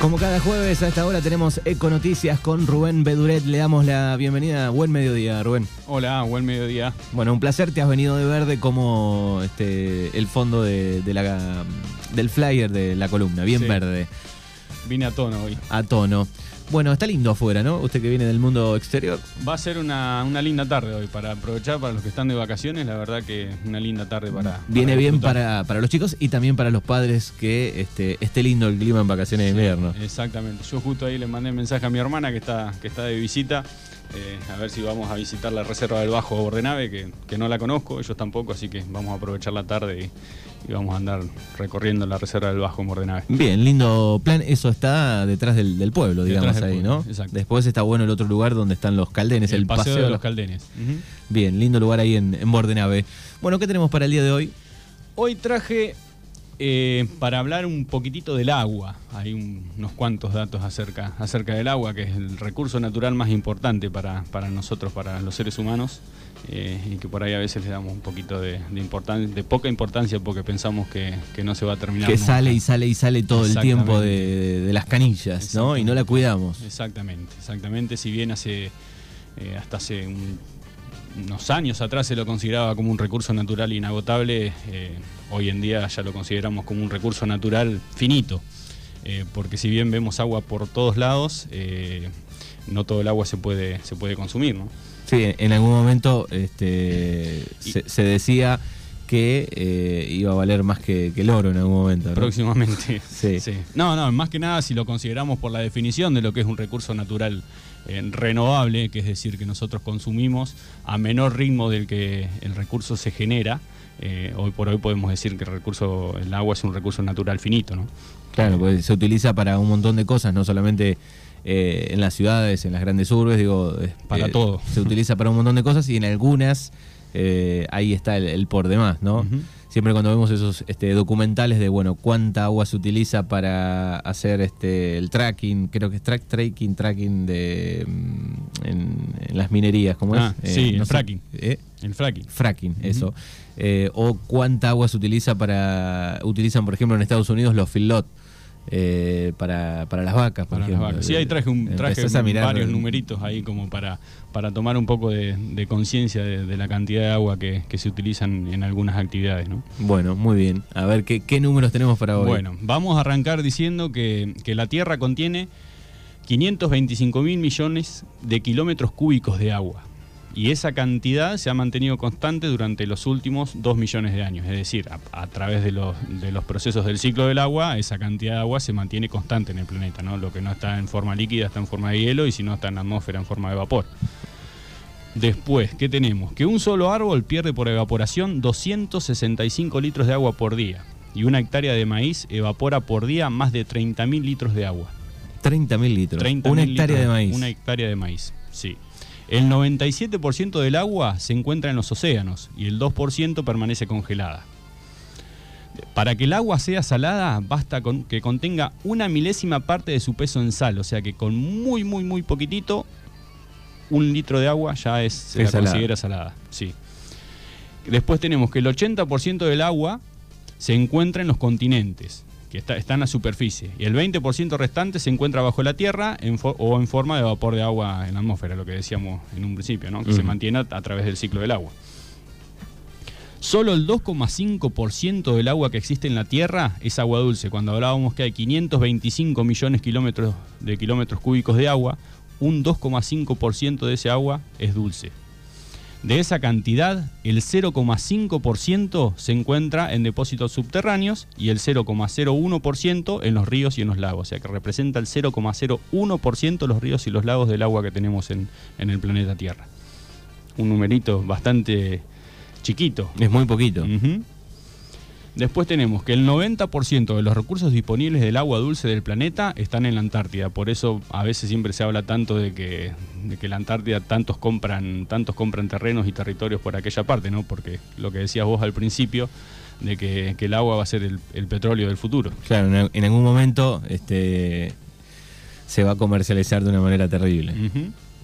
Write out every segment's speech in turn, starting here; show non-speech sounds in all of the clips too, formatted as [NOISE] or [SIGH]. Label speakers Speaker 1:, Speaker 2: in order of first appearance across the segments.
Speaker 1: Como cada jueves a esta hora tenemos Eco Noticias con Rubén Beduret. Le damos la bienvenida. Buen mediodía, Rubén.
Speaker 2: Hola, buen mediodía.
Speaker 1: Bueno, un placer. Te has venido de verde como este, el fondo de, de la, del flyer de la columna. Bien
Speaker 2: Sí.
Speaker 1: verde.
Speaker 2: Vine a tono hoy.
Speaker 1: A tono. Bueno, está lindo afuera, ¿no? Usted que viene del mundo exterior.
Speaker 2: Va a ser una, una linda tarde hoy para aprovechar para los que están de vacaciones. La verdad que una linda tarde para.
Speaker 1: Viene
Speaker 2: para
Speaker 1: bien para, para los chicos y también para los padres que este, esté lindo el clima en vacaciones de invierno.
Speaker 2: Exactamente. Yo justo ahí le mandé mensaje a mi hermana que está, que está de visita. Eh, a ver si vamos a visitar la reserva del Bajo Bordenave, que, que no la conozco, ellos tampoco, así que vamos a aprovechar la tarde y, y vamos a andar recorriendo la reserva del Bajo en Bordenave.
Speaker 1: Bien, lindo plan. Eso está detrás del, del pueblo,
Speaker 2: Detrás
Speaker 1: digamos
Speaker 2: del
Speaker 1: ahí,
Speaker 2: pueblo,
Speaker 1: ¿no?
Speaker 2: exacto.
Speaker 1: Después está bueno el otro lugar donde están los caldenes, el,
Speaker 2: paseo, de los Caldenes.
Speaker 1: Bien, lindo lugar ahí en, en Bordenave. Bueno, ¿qué tenemos para el día de hoy?
Speaker 2: Hoy traje eh, para hablar un poquitito del agua. Hay un- unos cuantos datos acerca, acerca del agua, que es el recurso natural más importante para, para nosotros, para los seres humanos, eh, y que por ahí a veces le damos un poquito de, de, importan- de poca importancia porque pensamos que, que no se va a terminar.
Speaker 1: Que
Speaker 2: nunca.
Speaker 1: sale y sale y sale todo el tiempo de, de las canillas, ¿no? Y no la cuidamos.
Speaker 2: Exactamente, exactamente. Si bien hace eh, hasta hace un- unos años atrás se lo consideraba como un recurso natural inagotable, eh, hoy en día ya lo consideramos como un recurso natural finito. Eh, porque si bien vemos agua por todos lados, eh, no todo el agua se puede, se puede consumir, ¿no?
Speaker 1: Sí, en algún momento este,
Speaker 2: Y-
Speaker 1: se, se decía que iba a valer más que, que el oro en algún momento. ¿no?
Speaker 2: Próximamente. [LAUGHS]
Speaker 1: Sí.
Speaker 2: No, no, más que nada si lo consideramos por la definición de lo que es un recurso natural renovable, que es decir, que nosotros consumimos a menor ritmo del que el recurso se genera. eh, hoy por hoy podemos decir que el recurso, el agua es un recurso natural finito, ¿no?
Speaker 1: Claro, pues se utiliza para un montón de cosas, no solamente eh, en las ciudades, en las grandes urbes, digo. eh,
Speaker 2: Para todo.
Speaker 1: Se utiliza para un montón de cosas y en algunas eh, ahí está el, el por demás, ¿no? Siempre cuando vemos esos este, documentales de, bueno, cuánta agua se utiliza para hacer este el tracking, creo que es track, tracking, tracking de mm, en, en las minerías, ¿cómo
Speaker 2: Ah,
Speaker 1: es?
Speaker 2: sí, el
Speaker 1: sé,
Speaker 2: fracking.
Speaker 1: ¿eh?
Speaker 2: El fracking.
Speaker 1: fracking, eso. Eh, o cuánta agua se utiliza para. Utilizan, por ejemplo, en Estados Unidos los feedlot eh, para, para las vacas. Por
Speaker 2: Para las vacas. Sí, ahí traje, un, traje
Speaker 1: a mirar-
Speaker 2: varios numeritos ahí como para, para tomar un poco de, de conciencia de, de la cantidad de agua que, que se utilizan en algunas actividades, ¿no?
Speaker 1: Bueno, muy bien. A ver, ¿qué, qué números tenemos para hoy?
Speaker 2: Bueno, vamos a arrancar diciendo que, que la Tierra contiene 525 mil millones de kilómetros cúbicos de agua. Y esa cantidad se ha mantenido constante durante los últimos 2 millones de años. Es decir, a, a través de los, de los procesos del ciclo del agua, esa cantidad de agua se mantiene constante en el planeta. ¿no? Lo que no está en forma líquida está en forma de hielo y si no está en la atmósfera en forma de vapor. Después, ¿qué tenemos? Que un solo árbol pierde por evaporación 265 litros de agua por día. Y una hectárea de maíz evapora por día más de 30.000 litros de agua.
Speaker 1: 30.000 litros.
Speaker 2: 30.000
Speaker 1: Una hectárea
Speaker 2: litros,
Speaker 1: de maíz.
Speaker 2: Una hectárea de maíz, sí. El 97% del agua se encuentra en los océanos y el 2% permanece congelada. Para que el agua sea salada, basta con que contenga una milésima parte de su peso en sal, o sea que con muy, muy, muy poquitito, un litro de agua ya es, se
Speaker 1: Es
Speaker 2: la
Speaker 1: salada.
Speaker 2: considera salada. Sí. Después tenemos que el 80% del agua se encuentra en los continentes, que está, está en la superficie, y el 20% restante se encuentra bajo la tierra en o en forma de vapor de agua en la atmósfera, lo que decíamos en un principio, ¿no? que se mantiene a, a través del ciclo del agua. Solo el 2,5% del agua que existe en la Tierra es agua dulce. Cuando hablábamos que hay 525 millones kilómetros de kilómetros cúbicos de agua, un 2,5% de ese agua es dulce. De esa cantidad, el 0,5% se encuentra en depósitos subterráneos y el 0,01% en los ríos y en los lagos. O sea que representa el 0,01% los ríos y los lagos del agua que tenemos en, en el planeta Tierra. Un numerito bastante chiquito.
Speaker 1: Es muy poquito.
Speaker 2: Después tenemos que el 90% de los recursos disponibles del agua dulce del planeta están en la Antártida. Por eso a veces siempre se habla tanto de que, de que la Antártida tantos compran, tantos compran terrenos y territorios por aquella parte, ¿no? Porque lo que decías vos al principio, de que, que el agua va a ser el, el petróleo del futuro.
Speaker 1: Claro, en, algún momento este, se va a comercializar de una manera terrible.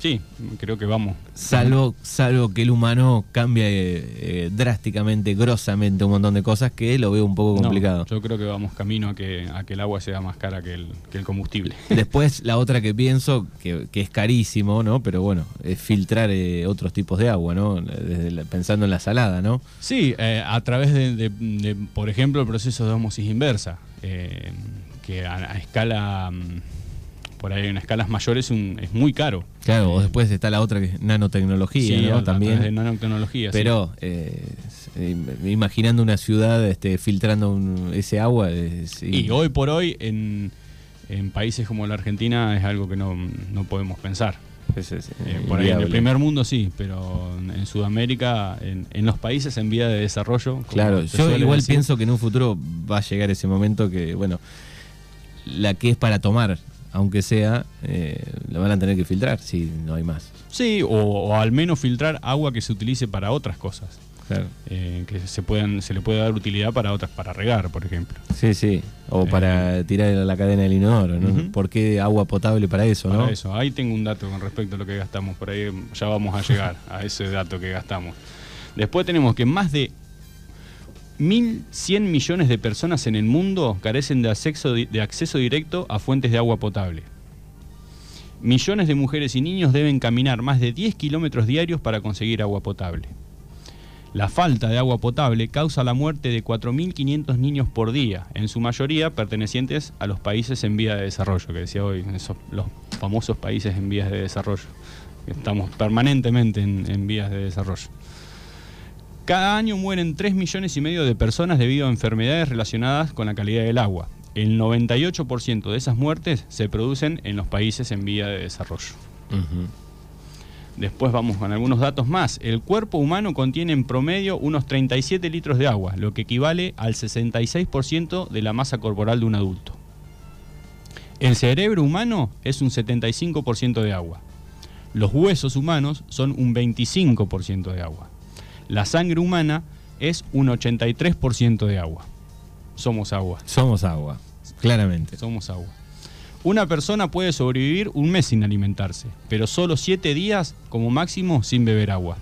Speaker 2: Sí, creo que vamos.
Speaker 1: Salvo, salvo que el humano cambie eh, drásticamente, grosamente un montón de cosas que lo veo un poco
Speaker 2: No,
Speaker 1: complicado.
Speaker 2: yo creo que vamos camino a que, a que el agua sea más cara que el, que el combustible. [LAUGHS]
Speaker 1: Después la otra que pienso, que, que es carísimo, ¿no? Pero bueno, es filtrar eh, otros tipos de agua, ¿no? Desde la- pensando en la salada, ¿no?
Speaker 2: Sí, eh, a través de, de- de, por ejemplo, el proceso de osmosis inversa, eh, que a, a escala, mm, por ahí en escalas mayores un- es muy caro.
Speaker 1: Claro, o después está la otra que es nanotecnología,
Speaker 2: Sí,
Speaker 1: ¿no? También.
Speaker 2: de nanotecnología. sí.
Speaker 1: Pero eh, im- imaginando una ciudad este, filtrando un- ese agua. es-
Speaker 2: Y hoy por hoy en, en países como la Argentina es algo que no, no podemos pensar.
Speaker 1: es- es,
Speaker 2: Eh,
Speaker 1: eh,
Speaker 2: por ahí en el primer mundo sí, pero en, Sudamérica, en, en los países en vía de desarrollo.
Speaker 1: Claro, yo igual
Speaker 2: decir,
Speaker 1: pienso que en un futuro va a llegar ese momento que, bueno, la que es para tomar, aunque sea, eh, la van a tener que filtrar si no hay más.
Speaker 2: Sí, o, o al menos filtrar agua que se utilice para otras cosas.
Speaker 1: Claro.
Speaker 2: eh, que se puedan se le puede dar utilidad para otras, para regar, por ejemplo.
Speaker 1: Sí, sí. O
Speaker 2: Eh,
Speaker 1: para tirar la cadena del inodoro, ¿no?
Speaker 2: Ujú.
Speaker 1: ¿Por qué agua potable para eso,
Speaker 2: Para
Speaker 1: no?
Speaker 2: eso, ahí tengo un dato con respecto a lo que gastamos, por ahí ya vamos a llegar a ese dato que gastamos. Después tenemos que más de 1.100 millones de personas en el mundo carecen de acceso, de acceso directo a fuentes de agua potable. Millones de mujeres y niños deben caminar más de 10 kilómetros diarios para conseguir agua potable. La falta de agua potable causa la muerte de 4.500 niños por día, en su mayoría pertenecientes a los países en vía de desarrollo, que decía hoy, esos, los famosos países en vías de desarrollo. Estamos permanentemente en, en vías de desarrollo. Cada año mueren 3 millones y medio de personas debido a enfermedades relacionadas con la calidad del agua. El 98% de esas muertes se producen en los países en vía de desarrollo. Después vamos con algunos datos más. El cuerpo humano contiene en promedio unos 37 litros de agua, lo que equivale al 66% de la masa corporal de un adulto. El cerebro humano es un 75% de agua. Los huesos humanos son un 25% de agua. La sangre humana es un 83% de agua. Somos agua.
Speaker 1: Somos agua, claramente.
Speaker 2: Somos agua. Una persona puede sobrevivir un mes sin alimentarse, pero solo 7 días como máximo sin beber agua.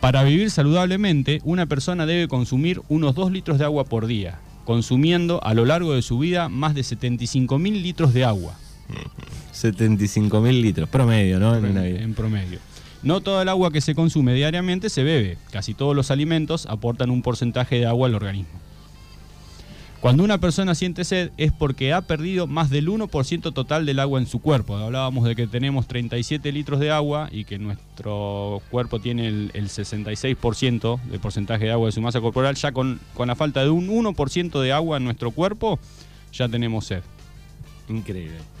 Speaker 2: Para vivir saludablemente, una persona debe consumir unos 2 litros de agua por día, consumiendo a lo largo de su vida más de 75 mil litros de agua [LAUGHS]
Speaker 1: 75 mil litros, promedio, ¿no? En
Speaker 2: en promedio. No toda el agua que se consume diariamente se bebe, casi todos los alimentos aportan un porcentaje de agua al organismo. Cuando una persona siente sed es porque ha perdido más del 1% total del agua en su cuerpo. Hablábamos de que tenemos 37 litros de agua y que nuestro cuerpo tiene el, el 66% de porcentaje de agua de su masa corporal. Ya con, con la falta de un 1% de agua en nuestro cuerpo, ya tenemos sed.
Speaker 1: Increíble.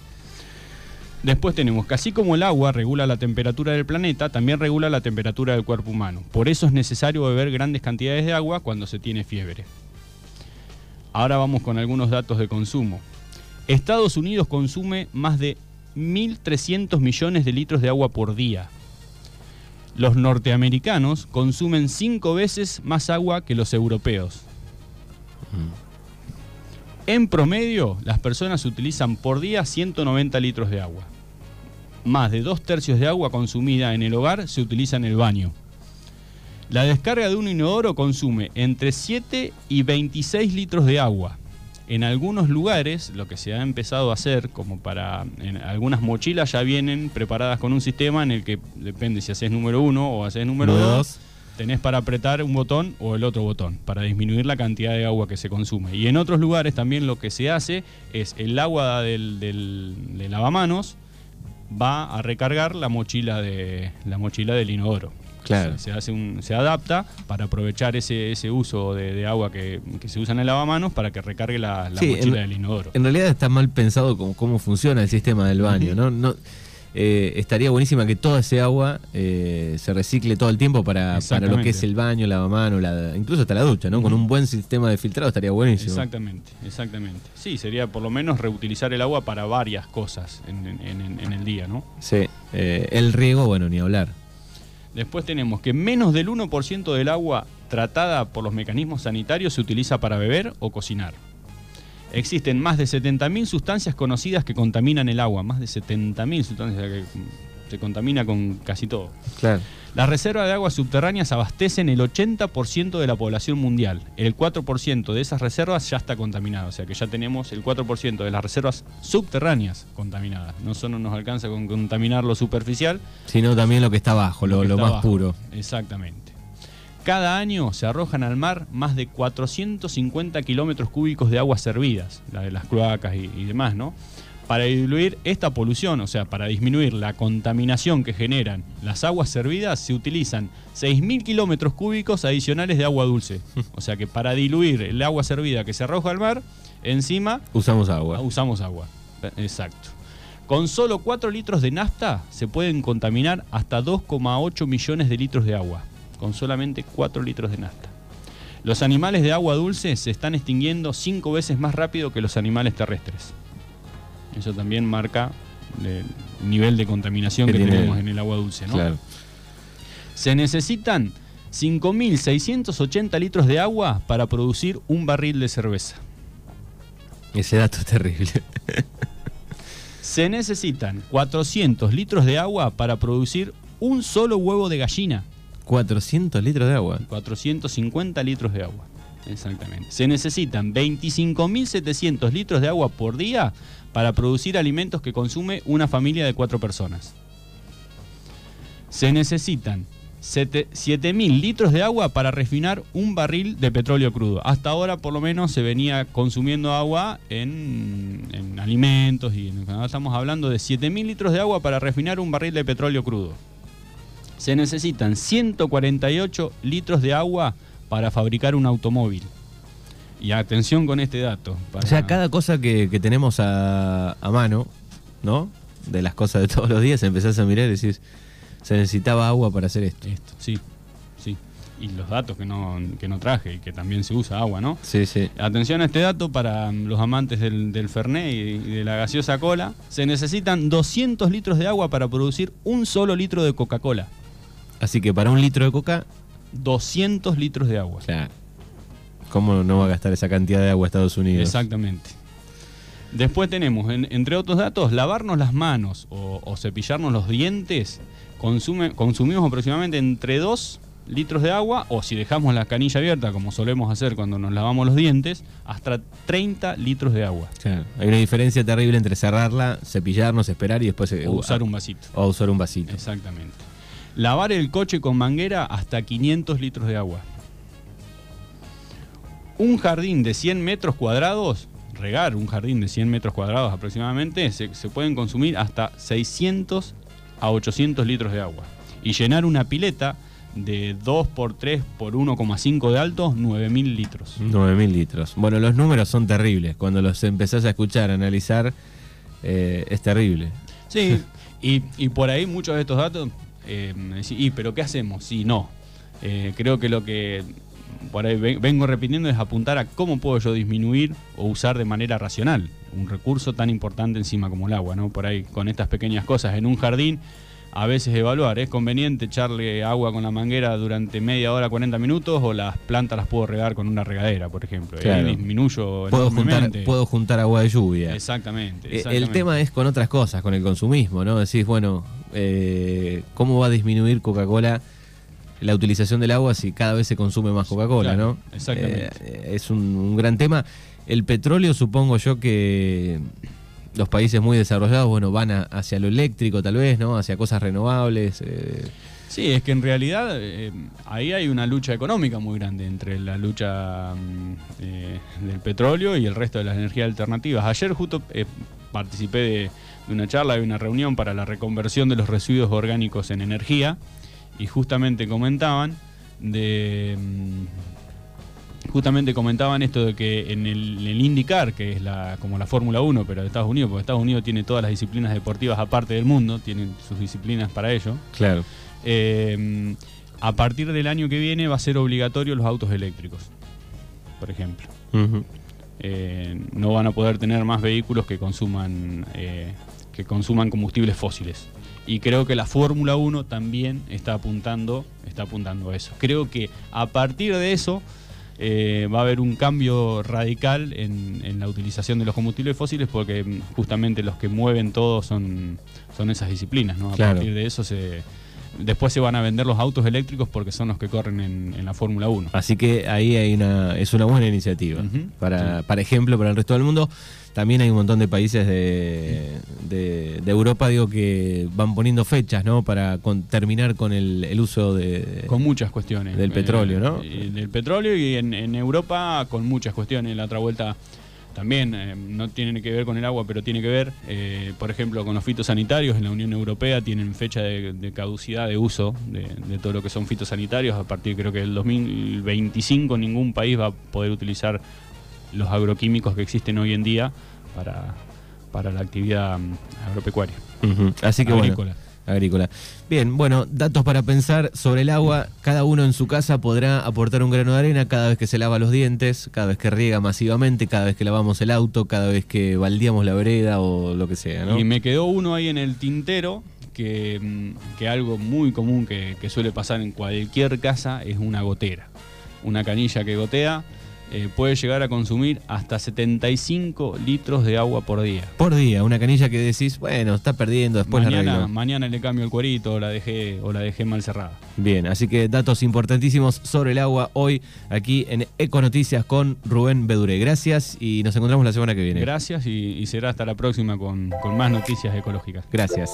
Speaker 2: Después tenemos que así como el agua regula la temperatura del planeta, también regula la temperatura del cuerpo humano. Por eso es necesario beber grandes cantidades de agua cuando se tiene fiebre. Ahora vamos con algunos datos de consumo. Estados Unidos consume más de 1.300 millones de litros de agua por día. Los norteamericanos consumen cinco veces más agua que los europeos. En promedio, las personas utilizan por día 190 litros de agua. Más de dos tercios de agua consumida en el hogar se utiliza en el baño. La descarga de un inodoro consume entre 7 y 26 litros de agua. En algunos lugares, lo que se ha empezado a hacer, como para. En algunas mochilas ya vienen preparadas con un sistema en el que depende si haces número 1 o haces número
Speaker 1: Número
Speaker 2: 2
Speaker 1: dos.
Speaker 2: Tenés para apretar un botón o el otro botón para disminuir la cantidad de agua que se consume. Y en otros lugares también lo que se hace es el agua del, del, del lavamanos va a recargar la mochila de la mochila del inodoro.
Speaker 1: Claro.
Speaker 2: Se, se hace un, se adapta para aprovechar ese, ese uso de, de agua que, que se usa en el lavamanos para que recargue la, la
Speaker 1: Sí,
Speaker 2: mochila
Speaker 1: en-
Speaker 2: del inodoro.
Speaker 1: En realidad está mal pensado cómo, cómo funciona el sistema del baño, ¿no? no eh, estaría buenísima que toda ese agua eh, se recicle todo el tiempo para, para lo que es el baño, lavamano, la, incluso hasta la ducha, ¿no? Con un buen sistema de filtrado estaría buenísimo.
Speaker 2: Exactamente, exactamente. Sí, sería por lo menos reutilizar el agua para varias cosas en, en- en- en el día, ¿no?
Speaker 1: Sí. Eh, el riego, bueno, ni hablar.
Speaker 2: Después tenemos que menos del 1% del agua tratada por los mecanismos sanitarios se utiliza para beber o cocinar. Existen más de 70.000 sustancias conocidas que contaminan el agua, más de 70.000 sustancias que se contamina con casi todo.
Speaker 1: Claro.
Speaker 2: Las reservas de aguas subterráneas abastecen el 80% de la población mundial. El 4% de esas reservas ya está contaminado, o sea que ya tenemos el 4% de las reservas subterráneas contaminadas. No solo nos alcanza con contaminar lo superficial,
Speaker 1: Sino también lo que está abajo, lo,
Speaker 2: que
Speaker 1: lo
Speaker 2: está
Speaker 1: más
Speaker 2: abajo.
Speaker 1: puro.
Speaker 2: Exactamente. Cada año se arrojan al mar más de 450 kilómetros cúbicos de aguas servidas, la de las cloacas y, y demás, ¿no? Para diluir esta polución, o sea, para disminuir la contaminación que generan las aguas servidas, se utilizan 6.000 kilómetros cúbicos adicionales de agua dulce. O sea que para diluir el agua servida que se arroja al mar, encima
Speaker 1: Usamos agua.
Speaker 2: usamos agua. Exacto. Con solo 4 litros de nafta se pueden contaminar hasta 2,8 millones de litros de agua. Con solamente 4 litros de nafta. Los animales de agua dulce se están extinguiendo 5 veces más rápido que los animales terrestres. Eso también marca el nivel de contaminación
Speaker 1: Que
Speaker 2: tenemos en el agua dulce. ¿no?
Speaker 1: Claro.
Speaker 2: Se necesitan 5.680 litros de agua para producir un barril de cerveza.
Speaker 1: Ese dato es terrible. [LAUGHS]
Speaker 2: Se necesitan 400 litros de agua para producir un solo huevo de gallina.
Speaker 1: 400 litros de agua.
Speaker 2: 450 litros de agua. Exactamente. Se necesitan 25.700 litros de agua por día para producir alimentos que consume una familia de cuatro personas. Se necesitan sete- 7.000 litros de agua para refinar un barril de petróleo crudo. Hasta ahora por lo menos se venía consumiendo agua en, en alimentos y en- estamos hablando de 7.000 litros de agua para refinar un barril de petróleo crudo. Se necesitan 148 litros de agua para fabricar un automóvil. Y atención con este dato.
Speaker 1: O sea,
Speaker 2: para-
Speaker 1: cada cosa que, que tenemos a, a mano, ¿no? De las cosas de todos los días, empezás a mirar y decís, se necesitaba agua para hacer esto.
Speaker 2: Esto, sí, sí. Y los datos que no, que no traje y que también se usa agua, ¿no?
Speaker 1: Sí, sí.
Speaker 2: Atención a este dato para mm, los amantes del, del Fernet y de la gaseosa cola. Se necesitan 200 litros de agua para producir un solo litro de Coca-Cola.
Speaker 1: Así que para un litro de coca,
Speaker 2: 200 litros de agua.
Speaker 1: claro. ¿Cómo no va a gastar esa cantidad de agua Estados Unidos?
Speaker 2: Exactamente. Después tenemos, en- entre otros datos, lavarnos las manos o, o cepillarnos los dientes. Consume, consumimos aproximadamente entre 2 litros de agua, o si dejamos la canilla abierta, como solemos hacer cuando nos lavamos los dientes, hasta 30 litros de agua.
Speaker 1: Claro. Hay una diferencia terrible entre cerrarla, cepillarnos, esperar y después eh,
Speaker 2: O usar un vasito.
Speaker 1: o usar un vasito.
Speaker 2: Exactamente. Lavar el coche con manguera hasta 500 litros de agua. Un jardín de 100 metros cuadrados, regar un jardín de 100 metros cuadrados aproximadamente, se, se pueden consumir hasta 600 a 800 litros de agua. Y llenar una pileta de 2 por 3 por 1,5 de alto, 9000 litros.
Speaker 1: 9.000 litros. Bueno, los números son terribles. Cuando los empezás a escuchar, a analizar, eh, es terrible.
Speaker 2: Sí, [LAUGHS] y, y por ahí muchos de estos datos, eh, ¿y pero qué hacemos? Sí, no. Eh, creo que lo que por ahí ve- vengo repitiendo es apuntar a cómo puedo yo disminuir o usar de manera racional un recurso tan importante encima como el agua, ¿no? Por ahí con estas pequeñas cosas en un jardín, a veces evaluar, ¿es conveniente echarle agua con la manguera durante media hora, 40 minutos o las plantas las puedo regar con una regadera, por ejemplo? Ahí
Speaker 1: Claro.
Speaker 2: disminuyo
Speaker 1: Puedo juntar, puedo juntar agua de lluvia.
Speaker 2: Exactamente,
Speaker 1: Eh, El
Speaker 2: exactamente.
Speaker 1: tema es con otras cosas, con el consumismo, ¿no? Decís, bueno, eh, ¿cómo va a disminuir Coca-Cola la utilización del agua si cada vez se consume más Coca-Cola,
Speaker 2: Claro,
Speaker 1: ¿no?
Speaker 2: exactamente.
Speaker 1: Eh, es un, un gran tema. El petróleo, supongo yo que los países muy desarrollados, bueno, van a- hacia lo eléctrico tal vez, ¿no? Hacia cosas renovables. eh,
Speaker 2: Sí, es que en realidad eh, ahí hay una lucha económica muy grande entre la lucha mm, eh, del petróleo y el resto de las energías alternativas. Ayer justo eh, participé de, de una charla, de una reunión para la reconversión de los residuos orgánicos en energía y justamente comentaban de... mm, Justamente comentaban esto de que en el, el IndyCar, que es la, como la Fórmula 1, pero de Estados Unidos, porque Estados Unidos tiene todas las disciplinas deportivas aparte del mundo, tienen sus disciplinas para ello.
Speaker 1: claro.
Speaker 2: Eh, a partir del año que viene va a ser obligatorio los autos eléctricos, por ejemplo. Eh, no van a poder tener más vehículos que consuman, eh, que consuman combustibles fósiles. Y creo que la Fórmula 1 también está apuntando, está apuntando a eso. Creo que a partir de eso eh, va a haber un cambio radical en, en la utilización de los combustibles fósiles porque justamente los que mueven todo son, son esas disciplinas, ¿no? A
Speaker 1: Claro.
Speaker 2: partir de eso se... Después se van a vender los autos eléctricos porque son los que corren en, en la Fórmula 1.
Speaker 1: Así que ahí hay una, es una buena iniciativa. Para, para ejemplo, para el resto del mundo. También hay un montón de países de, de- de Europa, digo, que van poniendo fechas, ¿no? Para con- terminar con el, el uso de...
Speaker 2: Con muchas cuestiones.
Speaker 1: Del petróleo, ¿no?
Speaker 2: y del petróleo y en, en Europa con muchas cuestiones. La otra vuelta también eh, no tiene que ver con el agua, pero tiene que ver, eh, por ejemplo, con los fitosanitarios. En la Unión Europea tienen fecha de, de caducidad de uso de, de todo lo que son fitosanitarios. A partir creo que del 2025 ningún país va a poder utilizar los agroquímicos que existen hoy en día para, para la actividad mm, agropecuaria.
Speaker 1: Así que bueno.
Speaker 2: Agrícola.
Speaker 1: Bien, bueno, datos para pensar sobre el agua. Cada uno en su casa podrá aportar un grano de arena cada vez que se lava los dientes, cada vez que riega masivamente, cada vez que lavamos el auto, cada vez que baldeamos la vereda o lo que sea.
Speaker 2: Y me quedó uno ahí en el tintero, que, mm, algo muy común que suele pasar en cualquier casa es una gotera. Una canilla que gotea eh, puede llegar a consumir hasta 75 litros de agua por día.
Speaker 1: Por día, una canilla que decís, bueno, está perdiendo, después la
Speaker 2: mañana,
Speaker 1: arreglo.
Speaker 2: mañana le cambio el cuerito o la dejé, o la dejé mal cerrada.
Speaker 1: Bien, así que datos importantísimos sobre el agua hoy aquí en Econoticias con Rubén Bedure. Gracias y nos encontramos la semana que viene.
Speaker 2: Gracias y, y será hasta la próxima con, con más noticias ecológicas.
Speaker 1: Gracias.